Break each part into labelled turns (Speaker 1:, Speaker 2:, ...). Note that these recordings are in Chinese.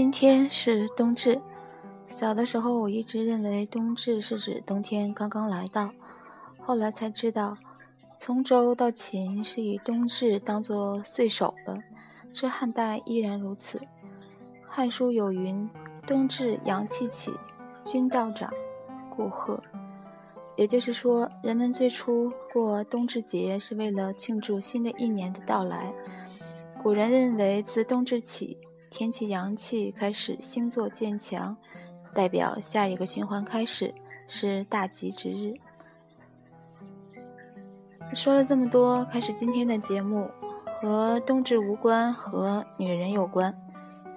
Speaker 1: 今天是冬至。小的时候，我一直认为冬至是指冬天刚刚来到，后来才知道，从周到秦是以冬至当作岁首的，至汉代依然如此。《汉书》有云：“冬至，阳气起，君道长，故贺。”也就是说，人们最初过冬至节是为了庆祝新的一年的到来。古人认为，自冬至起，天气阳气开始星座渐强，代表下一个循环开始，是大吉之日。说了这么多，开始今天的节目，和冬至无关，和女人有关。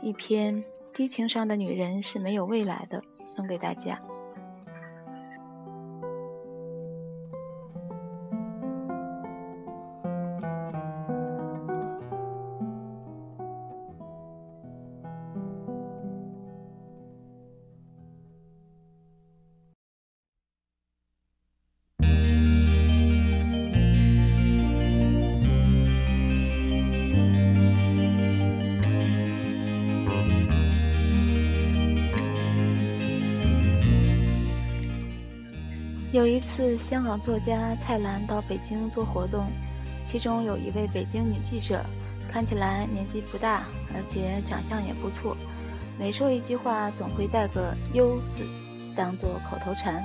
Speaker 1: 一篇低情商的女人是没有未来的，送给大家。一次，香港作家蔡澜到北京做活动，其中有一位北京女记者，看起来年纪不大，而且长相也不错。每说一句话，总会带个“优”字，当做口头禅。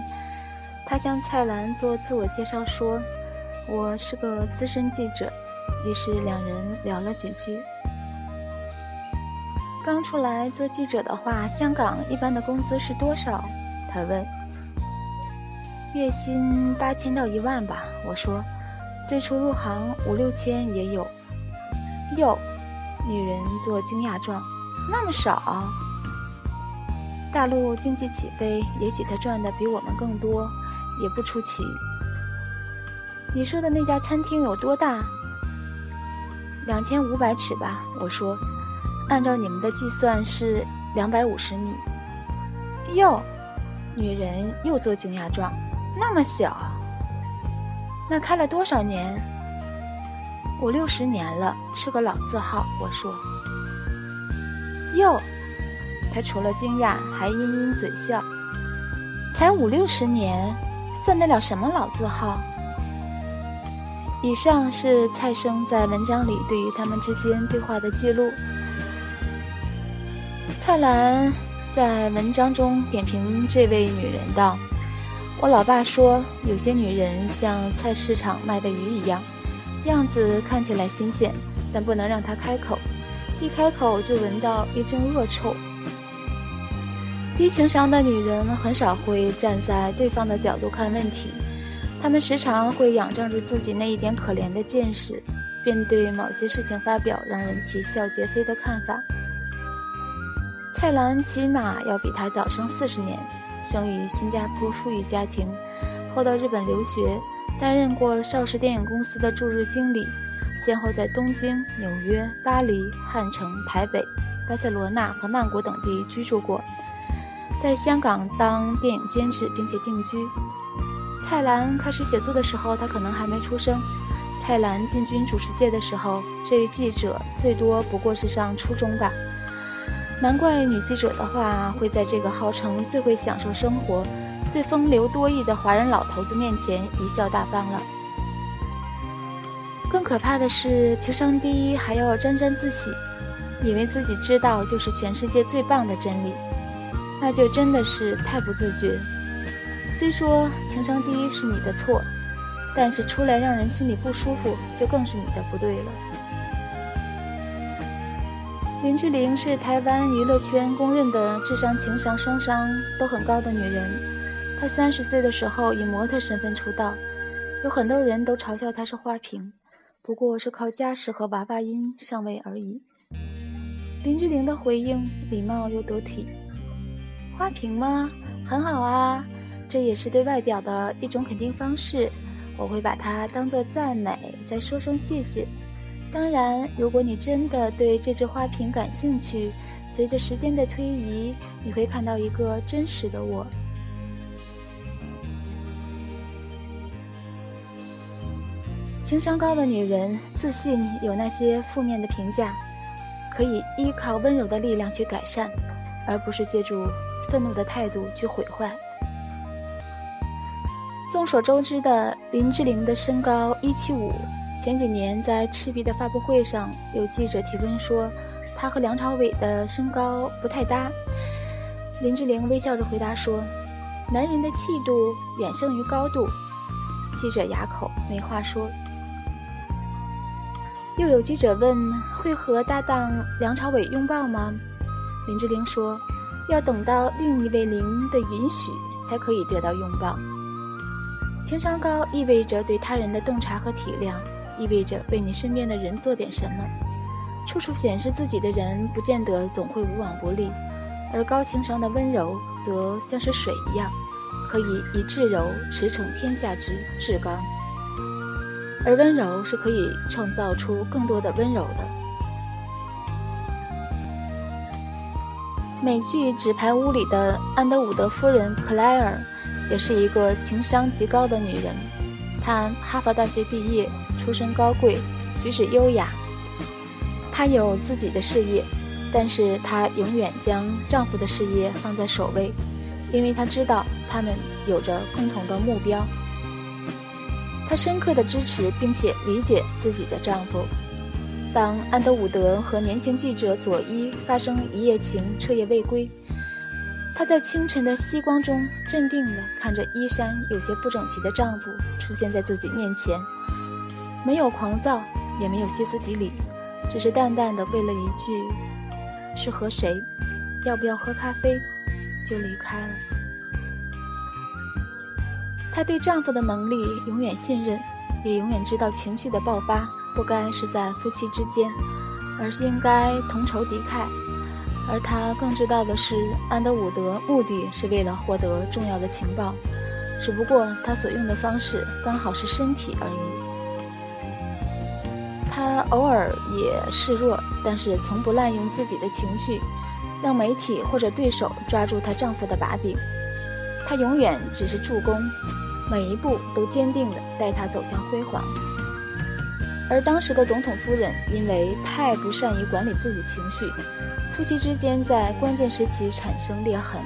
Speaker 1: 她向蔡澜做自我介绍说：“我是个资深记者。”于是两人聊了几句。刚出来做记者的话，香港一般的工资是多少？他问。月薪八千到一万吧，我说，最初入行五六千也有。哟，女人做惊讶状，那么少？大陆经济起飞，也许他赚的比我们更多，也不出奇。你说的那家餐厅有多大？两千五百尺吧，我说，按照你们的计算是两百五十米。哟，女人又做惊讶状。那么小，那开了多少年？五六十年了，是个老字号。我说，哟，他除了惊讶，还阴阴嘴笑。才五六十年，算得了什么老字号？以上是蔡生在文章里对于他们之间对话的记录。蔡澜在文章中点评这位女人道。我老爸说，有些女人像菜市场卖的鱼一样，样子看起来新鲜，但不能让她开口，一开口就闻到一阵恶臭。低情商的女人很少会站在对方的角度看问题，她们时常会仰仗着自己那一点可怜的见识，便对某些事情发表让人啼笑皆非的看法。蔡澜起码要比他早生四十年。生于新加坡富裕家庭，后到日本留学，担任过邵氏电影公司的驻日经理，先后在东京、纽约、巴黎、汉城、台北、巴塞罗那和曼谷等地居住过，在香港当电影监制并且定居。蔡澜开始写作的时候，他可能还没出生。蔡澜进军主持界的时候，这位记者最多不过是上初中吧。难怪女记者的话会在这个号称最会享受生活、最风流多义的华人老头子面前贻笑大方了。更可怕的是，情商低还要沾沾自喜，以为自己知道就是全世界最棒的真理，那就真的是太不自觉。虽说情商低是你的错，但是出来让人心里不舒服，就更是你的不对了。林志玲是台湾娱乐圈公认的智商、情商双商都很高的女人。她三十岁的时候以模特身份出道，有很多人都嘲笑她是花瓶，不过是靠家世和娃娃音上位而已。林志玲的回应礼貌又得体：“花瓶吗？很好啊，这也是对外表的一种肯定方式，我会把它当做赞美，再说声谢谢。”当然，如果你真的对这只花瓶感兴趣，随着时间的推移，你会看到一个真实的我。情商高的女人自信有那些负面的评价，可以依靠温柔的力量去改善，而不是借助愤怒的态度去毁坏。众所周知的林志玲的身高一七五，前几年在赤壁的发布会上，有记者提问说，他和梁朝伟的身高不太搭。林志玲微笑着回答说：“男人的气度远胜于高度。”记者哑口没话说。又有记者问：“会和搭档梁朝伟拥抱吗？”林志玲说：“要等到另一位零的允许，才可以得到拥抱。”情商高意味着对他人的洞察和体谅，意味着为你身边的人做点什么。处处显示自己的人，不见得总会无往不利，而高情商的温柔，则像是水一样，可以以至柔驰骋天下之至刚。而温柔是可以创造出更多的温柔的。美剧《纸牌屋》里的安德伍德夫人克莱尔。也是一个情商极高的女人，她哈佛大学毕业，出身高贵，举止优雅。她有自己的事业，但是她永远将丈夫的事业放在首位，因为她知道他们有着共同的目标。她深刻的支持并且理解自己的丈夫。当安德伍德和年轻记者佐伊发生一夜情，彻夜未归。她在清晨的夕光中，镇定地看着衣衫有些不整齐的丈夫出现在自己面前，没有狂躁，也没有歇斯底里，只是淡淡的问了一句：“是和谁？要不要喝咖啡？”就离开了。她对丈夫的能力永远信任，也永远知道情绪的爆发不该是在夫妻之间，而是应该同仇敌忾。而她更知道的是，安德伍德目的是为了获得重要的情报，只不过他所用的方式刚好是身体而已。她偶尔也示弱，但是从不滥用自己的情绪，让媒体或者对手抓住她丈夫的把柄。她永远只是助攻，每一步都坚定地带她走向辉煌。而当时的总统夫人因为太不善于管理自己情绪。夫妻之间在关键时期产生裂痕，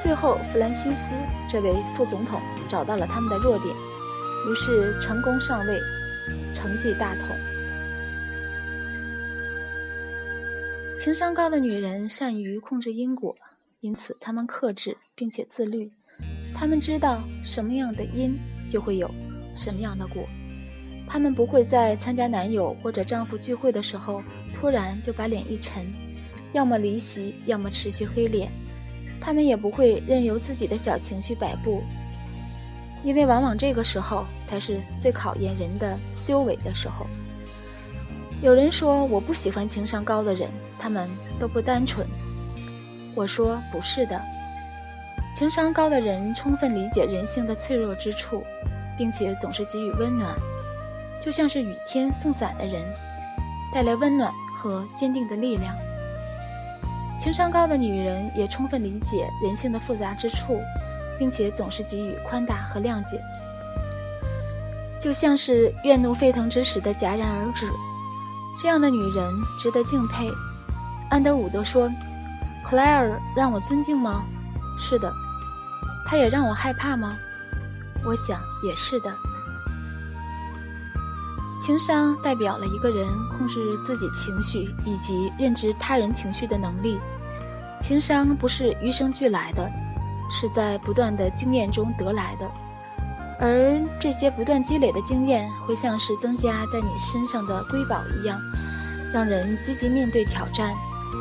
Speaker 1: 最后弗兰西斯这位副总统找到了他们的弱点，于是成功上位，成绩大统。情商高的女人善于控制因果，因此她们克制并且自律，她们知道什么样的因就会有什么样的果，她们不会在参加男友或者丈夫聚会的时候突然就把脸一沉。要么离席，要么持续黑脸，他们也不会任由自己的小情绪摆布，因为往往这个时候才是最考验人的修为的时候。有人说我不喜欢情商高的人，他们都不单纯。我说不是的，情商高的人充分理解人性的脆弱之处，并且总是给予温暖，就像是雨天送伞的人，带来温暖和坚定的力量。情商高的女人也充分理解人性的复杂之处，并且总是给予宽大和谅解，就像是怨怒沸腾之时的戛然而止。这样的女人值得敬佩。安德伍德说：“克莱尔让我尊敬吗？是的。她也让我害怕吗？我想也是的。”情商代表了一个人控制自己情绪以及认知他人情绪的能力。情商不是与生俱来的，是在不断的经验中得来的。而这些不断积累的经验，会像是增加在你身上的瑰宝一样，让人积极面对挑战，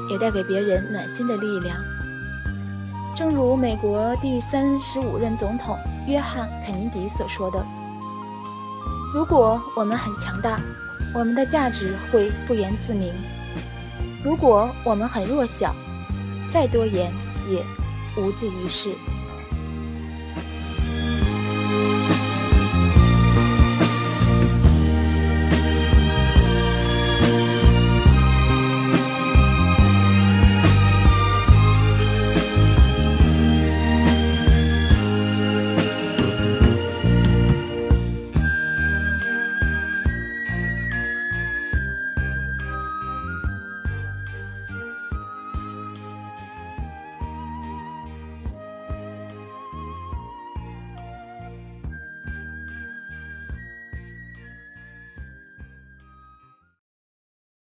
Speaker 1: 也带给别人暖心的力量。正如美国第三十五任总统约翰·肯尼迪所说的。如果我们很强大，我们的价值会不言自明；如果我们很弱小，再多言也无济于事。